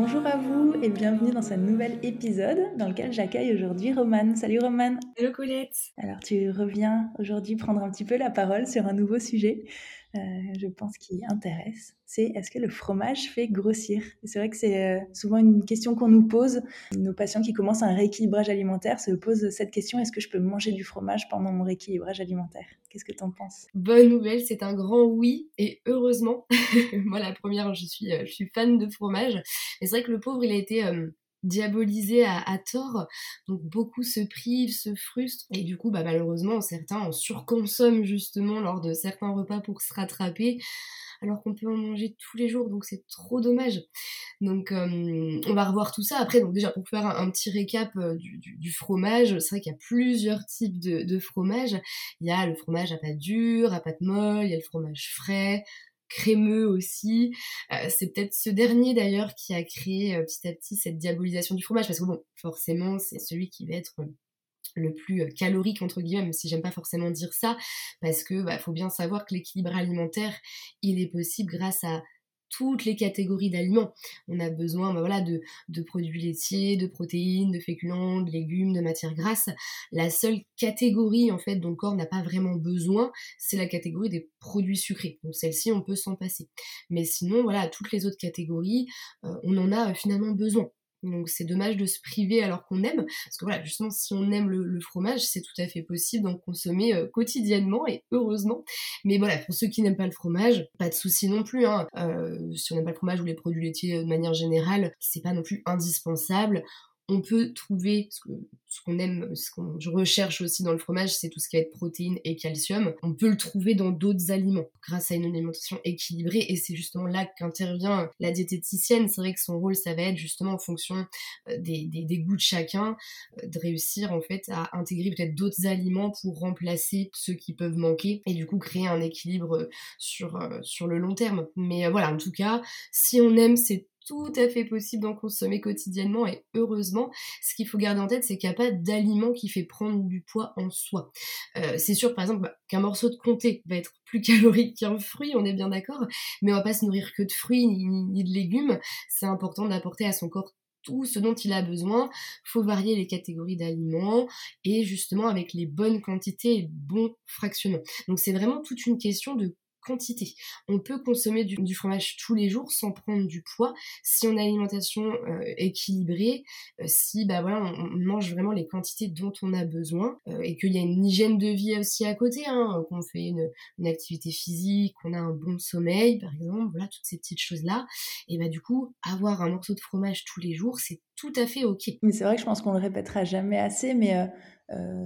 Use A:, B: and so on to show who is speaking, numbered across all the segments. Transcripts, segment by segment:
A: Bonjour à vous et bienvenue dans ce nouvel épisode dans lequel j'accueille aujourd'hui Romane. Salut Romane.
B: Hello Colette.
A: Alors tu reviens aujourd'hui prendre un petit peu la parole sur un nouveau sujet euh, je pense, qui intéresse, c'est est-ce que le fromage fait grossir? C'est vrai que c'est euh, souvent une question qu'on nous pose. Nos patients qui commencent un rééquilibrage alimentaire se posent cette question est-ce que je peux manger du fromage pendant mon rééquilibrage alimentaire? Qu'est-ce que tu en penses?
B: Bonne nouvelle, c'est un grand oui et heureusement. Moi, la première, je suis, euh, je suis fan de fromage. Et c'est vrai que le pauvre, il a été diabolisé à, tort. Donc beaucoup se privent, se frustrent et du coup bah, malheureusement certains en surconsomment justement lors de certains repas pour se rattraper alors qu'on peut en manger tous les jours donc c'est trop dommage. Donc on va revoir tout ça après donc déjà pour faire un, petit récap euh, du, fromage c'est vrai qu'il y a plusieurs types de, de fromage. Il y a le fromage à pâte dure, à pâte molle, il y a le fromage frais, crémeux aussi. Euh, c'est peut-être ce dernier d'ailleurs qui a créé euh, petit à petit cette diabolisation du fromage, parce que bon, forcément, c'est celui qui va être euh, le plus calorique entre guillemets, si j'aime pas forcément dire ça, parce que bah, faut bien savoir que l'équilibre alimentaire, il est possible grâce à toutes les catégories d'aliments. On a besoin bah voilà, de, de, produits laitiers, de protéines, de féculents, de légumes, de matières grasses. La seule catégorie en fait dont le corps n'a pas vraiment besoin, c'est la catégorie des produits sucrés. Donc celle-ci, on peut s'en passer. Mais sinon, voilà, toutes les autres catégories, euh, on en a euh, finalement besoin. Donc c'est dommage de se priver alors qu'on aime, parce que voilà, justement, si on aime le, fromage, c'est tout à fait possible d'en consommer euh, quotidiennement et heureusement. Mais voilà, pour ceux qui n'aiment pas le fromage, pas de souci non plus. Hein. Euh, si on n'aime pas le fromage ou les produits laitiers euh, de manière générale, c'est pas non plus indispensable on peut trouver ce qu'on aime, ce qu'on recherche aussi dans le fromage, c'est tout ce qui va être protéines et calcium. On peut le trouver dans d'autres aliments grâce à une alimentation équilibrée et c'est justement là qu'intervient la diététicienne. C'est vrai que son rôle, ça va être justement en fonction euh, des, goûts de chacun, euh, de réussir en fait à intégrer peut-être d'autres aliments pour remplacer ceux qui peuvent manquer et du coup créer un équilibre sur, euh, sur le long terme. Mais voilà, en tout cas, si on aime, c'est tout à fait possible d'en consommer quotidiennement et heureusement, ce qu'il faut garder en tête, c'est qu'il n'y a pas d'aliment qui fait prendre du poids en soi. Euh, c'est sûr, par exemple, bah, qu'un morceau de comté va être plus calorique qu'un fruit, on est bien d'accord, mais on va pas se nourrir que de fruits ni, de légumes. C'est important d'apporter à son corps tout ce dont il a besoin. Faut varier les catégories d'aliments et justement avec les bonnes quantités et le bon fractionnement. Donc c'est vraiment toute une question de On peut consommer du, fromage tous les jours sans prendre du poids si on a une alimentation euh, équilibrée, euh, si bah voilà on, mange vraiment les quantités dont on a besoin euh, et qu'il y a une hygiène de vie aussi à côté, hein, qu'on fait une, activité physique, qu'on a un bon sommeil par exemple, voilà toutes ces petites choses là. Et bah du coup avoir un morceau de fromage tous les jours c'est tout à fait ok.
A: Mais c'est vrai que je pense qu'on le répétera jamais assez, mais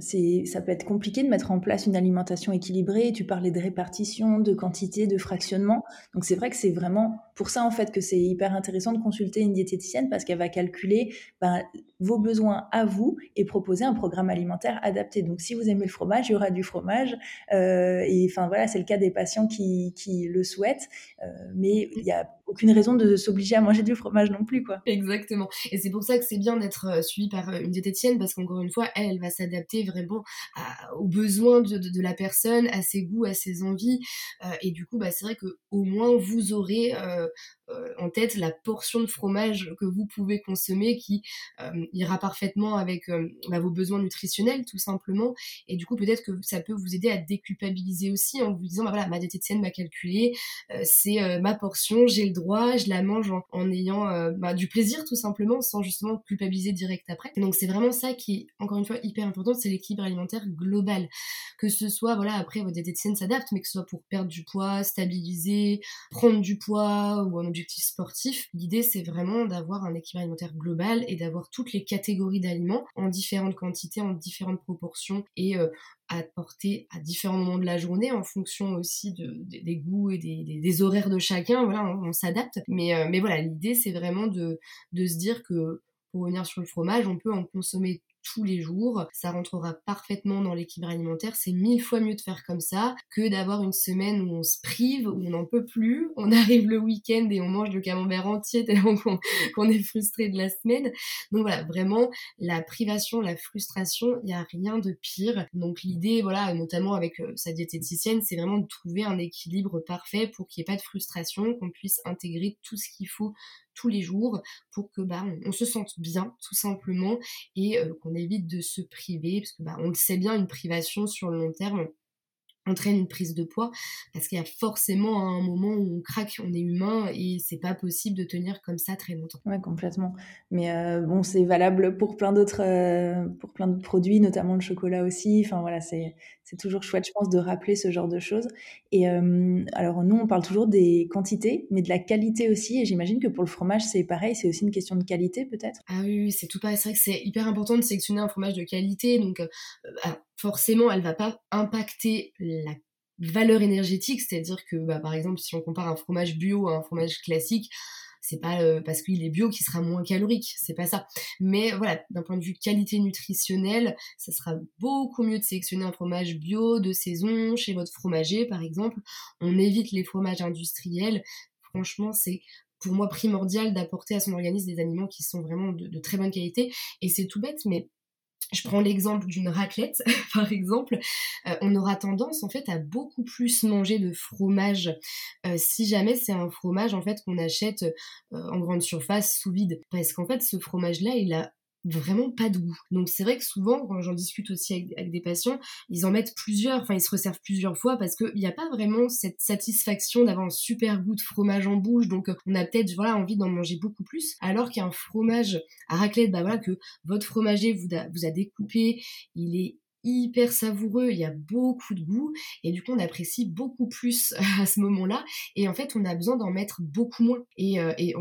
A: c'est, ça peut être compliqué de mettre en place une alimentation équilibrée. Tu parlais de répartition, de quantité, de fractionnement. Donc c'est vrai que c'est vraiment pour ça en fait que c'est hyper intéressant de consulter une diététicienne parce qu'elle va calculer ben, vos besoins à vous et proposer un programme alimentaire adapté. Donc si vous aimez le fromage, il y aura du fromage. Euh, et enfin voilà, c'est le cas des patients qui, qui le souhaitent. Euh, mais il y a aucune raison de s'obliger à manger du fromage non plus quoi.
B: Exactement. Et c'est pour ça que c'est bien d'être euh, suivi par une diététicienne parce qu'encore une fois, elle, elle va s'adapter vraiment aux besoins de, la personne, à ses goûts, à ses envies. Euh, et du coup, bah, c'est vrai que au moins vous aurez euh, euh, en tête la portion de fromage que vous pouvez consommer qui euh, ira parfaitement avec euh, bah, vos besoins nutritionnels tout simplement. Et du coup peut-être que ça peut vous aider à déculpabiliser aussi en vous disant bah voilà ma diététicienne m'a calculé c'est ma portion j'ai le droit je la mange en, ayant bah, du plaisir tout simplement sans justement culpabiliser direct après. Donc c'est vraiment ça qui est encore une fois hyper important c'est l'équilibre alimentaire global. Que ce soit voilà après votre diététicienne s'adapte mais que ce soit pour perdre du poids stabiliser prendre du poids ou sportif. L'idée, c'est vraiment d'avoir un équilibre alimentaire global et d'avoir toutes les catégories d'aliments en différentes quantités, en différentes proportions et à euh, porter à différents moments de la journée en fonction aussi des goûts et des, horaires de chacun. Voilà, on, s'adapte. Mais, euh, mais voilà, l'idée, c'est vraiment de, de se dire que pour revenir sur le fromage, on peut en consommer tous les jours. Ça rentrera parfaitement dans l'équilibre alimentaire. C'est mille fois mieux de faire comme ça que d'avoir une semaine où on se prive, où on n'en peut plus. On arrive le week-end et on mange le camembert entier tellement qu'on est frustré de la semaine. Donc voilà, vraiment, la privation, la frustration, il n'y a rien de pire. Donc l'idée, voilà, notamment avec euh, sa diététicienne, c'est vraiment de trouver un équilibre parfait pour qu'il n'y ait pas de frustration, qu'on puisse intégrer tout ce qu'il faut tous les jours pour que bah, on, se sente bien tout simplement et euh, qu'on évite de se priver parce que bah, on le sait bien une privation sur le long terme entraîne une prise de poids parce qu'il y a forcément un moment où on craque, on est humain et c'est pas possible de tenir comme ça très longtemps.
A: Ouais, complètement. Mais euh, bon, c'est valable pour plein d'autres euh, pour plein d'autres produits, notamment le chocolat aussi. Enfin voilà, c'est c'est toujours chouette, je pense, de rappeler ce genre de choses. Et euh, alors nous, on parle toujours des quantités, mais de la qualité aussi. Et j'imagine que pour le fromage, c'est pareil, c'est aussi une question de qualité peut-être?
B: Ah oui, c'est tout pareil. C'est vrai que c'est hyper important de sélectionner un fromage de qualité. Donc forcément, elle va pas impacter la valeur énergétique, c'est-à-dire que, bah, par exemple, si on compare un fromage bio à un fromage classique, c'est pas euh, parce qu'il est bio qu'il sera moins calorique, c'est pas ça. Mais voilà, d'un point de vue qualité nutritionnelle, ça sera beaucoup mieux de sélectionner un fromage bio de saison chez votre fromager, par exemple. On évite les fromages industriels. Franchement, c'est pour moi primordial d'apporter à son organisme des aliments qui sont vraiment de, de très bonne qualité. Et c'est tout bête, mais je prends l'exemple d'une raclette, par exemple, euh, on aura tendance en fait à beaucoup plus manger de fromage euh, si jamais c'est un fromage en fait qu'on achète euh, en grande surface sous vide, parce qu'en fait ce fromage-là il a vraiment pas de goût. Donc c'est vrai que souvent, quand j'en discute aussi avec, des patients, ils en mettent plusieurs, enfin ils se resservent plusieurs fois parce qu'il n'y a pas vraiment cette satisfaction d'avoir un super goût de fromage en bouche, donc on a peut-être voilà envie d'en manger beaucoup plus, alors qu'un fromage à raclette, bah voilà que votre fromager vous a découpé, il est hyper savoureux, il y a beaucoup de goût et du coup on apprécie beaucoup plus à ce moment-là et en fait on a besoin d'en mettre beaucoup moins et, euh, et,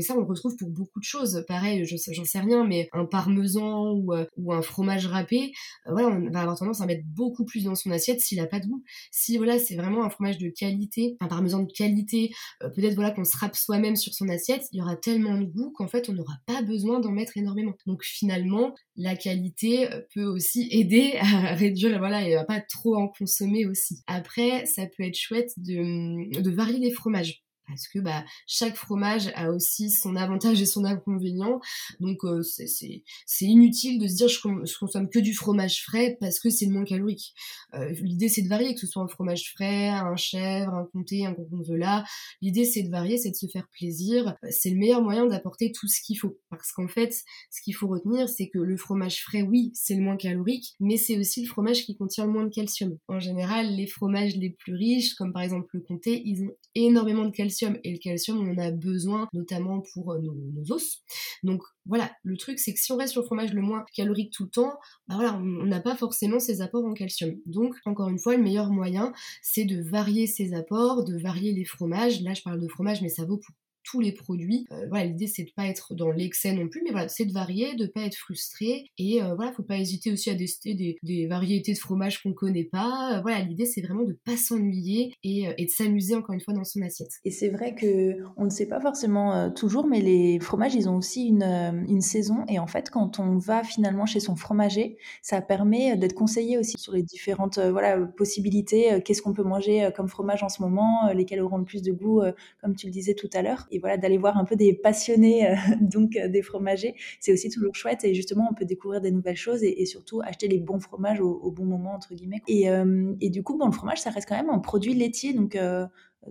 B: ça on le retrouve pour beaucoup de choses. Pareil j'en sais rien mais un parmesan ou, euh, ou un fromage râpé euh, voilà on va avoir tendance à mettre beaucoup plus dans son assiette s'il a pas de goût. Si voilà c'est vraiment un fromage de qualité un parmesan de qualité peut-être voilà qu'on se râpe soi-même sur son assiette il y aura tellement de goût qu'en fait on n'aura pas besoin d'en mettre énormément. Donc finalement la qualité peut aussi aider à réduire voilà et à pas trop en consommer aussi. Après, ça peut être chouette de, de varier les fromages parce que bah, chaque fromage a aussi son avantage et son inconvénient. Donc euh, c'est inutile de se dire je, consomme que du fromage frais parce que c'est moins calorique. Euh, L'idée c'est de varier, que ce soit un fromage frais, un chèvre, un comté, un gorgonzola. L'idée c'est de varier, c'est de se faire plaisir. C'est le meilleur moyen d'apporter tout ce qu'il faut. Parce qu'en fait, ce qu'il faut retenir, c'est que le fromage frais, oui, c'est le moins calorique, mais c'est aussi le fromage qui contient le moins de calcium. En général, les fromages les plus riches, comme par exemple le comté, ils ont énormément de calcium et le calcium, on en a besoin notamment pour euh, nos, os. Donc voilà, le truc c'est que si on reste sur le fromage le moins calorique tout le temps, bah on n'a pas forcément ces apports en calcium. Donc encore une fois, le meilleur moyen, c'est de varier ces apports, de varier les fromages. Là, je parle de fromage, mais ça vaut pour tous les produits. Euh, voilà, l'idée c'est de pas être dans l'excès non plus, mais voilà, c'est de varier, de pas être frustré. Et euh, voilà, faut pas hésiter aussi à tester des, variétés de fromage qu'on connaît pas. Euh, voilà, l'idée c'est vraiment de pas s'ennuyer et, et, de s'amuser encore une fois dans son assiette.
A: Et c'est vrai que on ne sait pas forcément toujours, mais les fromages ils ont aussi une, une saison. Et en fait, quand on va finalement chez son fromager, ça permet d'être conseillé aussi sur les différentes voilà possibilités. Qu'est-ce qu'on peut manger comme fromage en ce moment, lesquels auront le plus de goût, comme tu le disais tout à l'heure voilà d'aller voir un peu des passionnés euh, donc euh, des fromagers c'est aussi toujours chouette. Et justement on peut découvrir des nouvelles choses et, surtout acheter les bons fromages au, bon moment entre guillemets et, euh, et, du coup bon le fromage ça reste quand même un produit laitier donc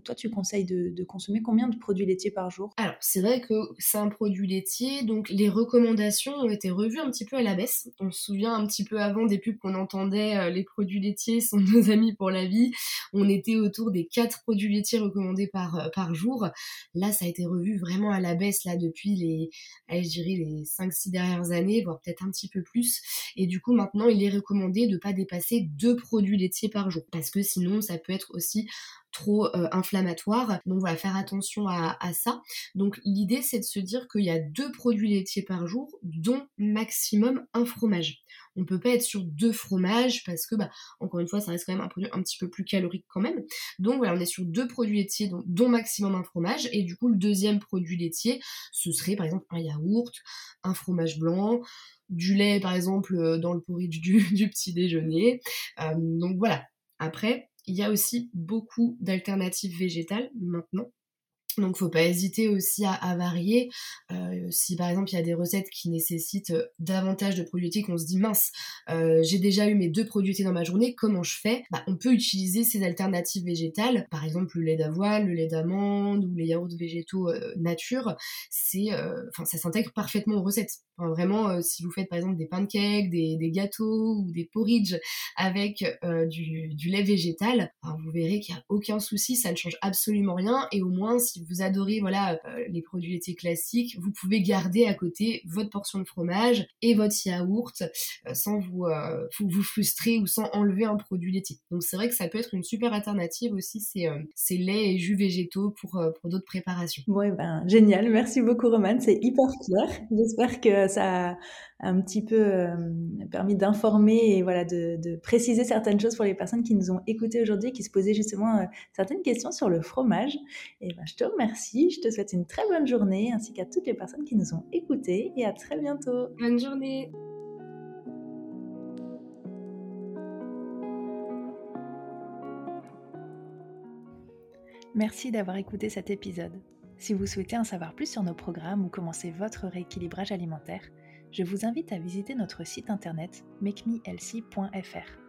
A: toi, tu conseilles de, consommer combien de produits laitiers par jour?
B: Alors, c'est vrai que c'est un produit laitier, donc les recommandations ont été revues un petit peu à la baisse. On se souvient un petit peu avant des pubs qu'on entendait, euh, les produits laitiers sont nos amis pour la vie. On était autour des 4 produits laitiers recommandés par, euh, par jour. Là, ça a été revu vraiment à la baisse là depuis les, je dirais les 5-6 dernières années, voire peut-être un petit peu plus. Et du coup, maintenant, il est recommandé de ne pas dépasser 2 produits laitiers par jour, parce que sinon, ça peut être aussi trop inflammatoires. Donc voilà, faire attention à, ça. Donc l'idée c'est de se dire qu'il y a deux produits laitiers par jour, dont maximum un fromage. On peut pas être sur deux fromages parce que, bah, encore une fois, ça reste quand même un produit un petit peu plus calorique quand même. Donc voilà, on est sur deux produits laitiers dont, maximum un fromage. Et du coup, le deuxième produit laitier, ce serait par exemple un yaourt, un fromage blanc, du lait par exemple euh, dans le porridge du, du petit déjeuner. Euh, donc voilà. Après, il y a aussi beaucoup d'alternatives végétales maintenant. Donc faut pas hésiter aussi à, varier. Euh, si par exemple il y a des recettes qui nécessitent euh, davantage de produits laitiers, qu'on se dit mince, euh, j'ai déjà eu mes deux produits laitiers dans ma journée, comment je fais? Bah, On peut utiliser ces alternatives végétales, par exemple le lait d'avoine, le lait d'amande ou les yaourts végétaux nature. C'est, enfin ça s'intègre parfaitement aux recettes. vraiment, si vous faites par exemple des pancakes, des, gâteaux ou des porridge avec du, du, lait végétal, vous verrez qu'il n'y a aucun souci, ça ne change absolument rien et au moins si adorez voilà euh, les produits laitiers classiques, vous pouvez garder à côté votre portion de fromage et votre yaourt euh, sans vous, euh, vous frustrer ou sans enlever un produit laitier. Donc c'est vrai que ça peut être une super alternative aussi ces, ces laits et jus végétaux pour, pour d'autres préparations.
A: Ouais ben génial, merci beaucoup Romane, c'est hyper clair. J'espère que ça un petit peu euh, permis d'informer et voilà de, de, préciser certaines choses pour les personnes qui nous ont écoutés aujourd'hui, qui se posaient justement euh, certaines questions sur le fromage. Et ben, je te remercie, je te souhaite une très bonne journée ainsi qu'à toutes les personnes qui nous ont écoutés et à très bientôt.
B: Bonne journée.
A: Merci d'avoir écouté cet épisode. Si vous souhaitez en savoir plus sur nos programmes ou commencer votre rééquilibrage alimentaire, je vous invite à visiter notre site internet makemehealthy.fr.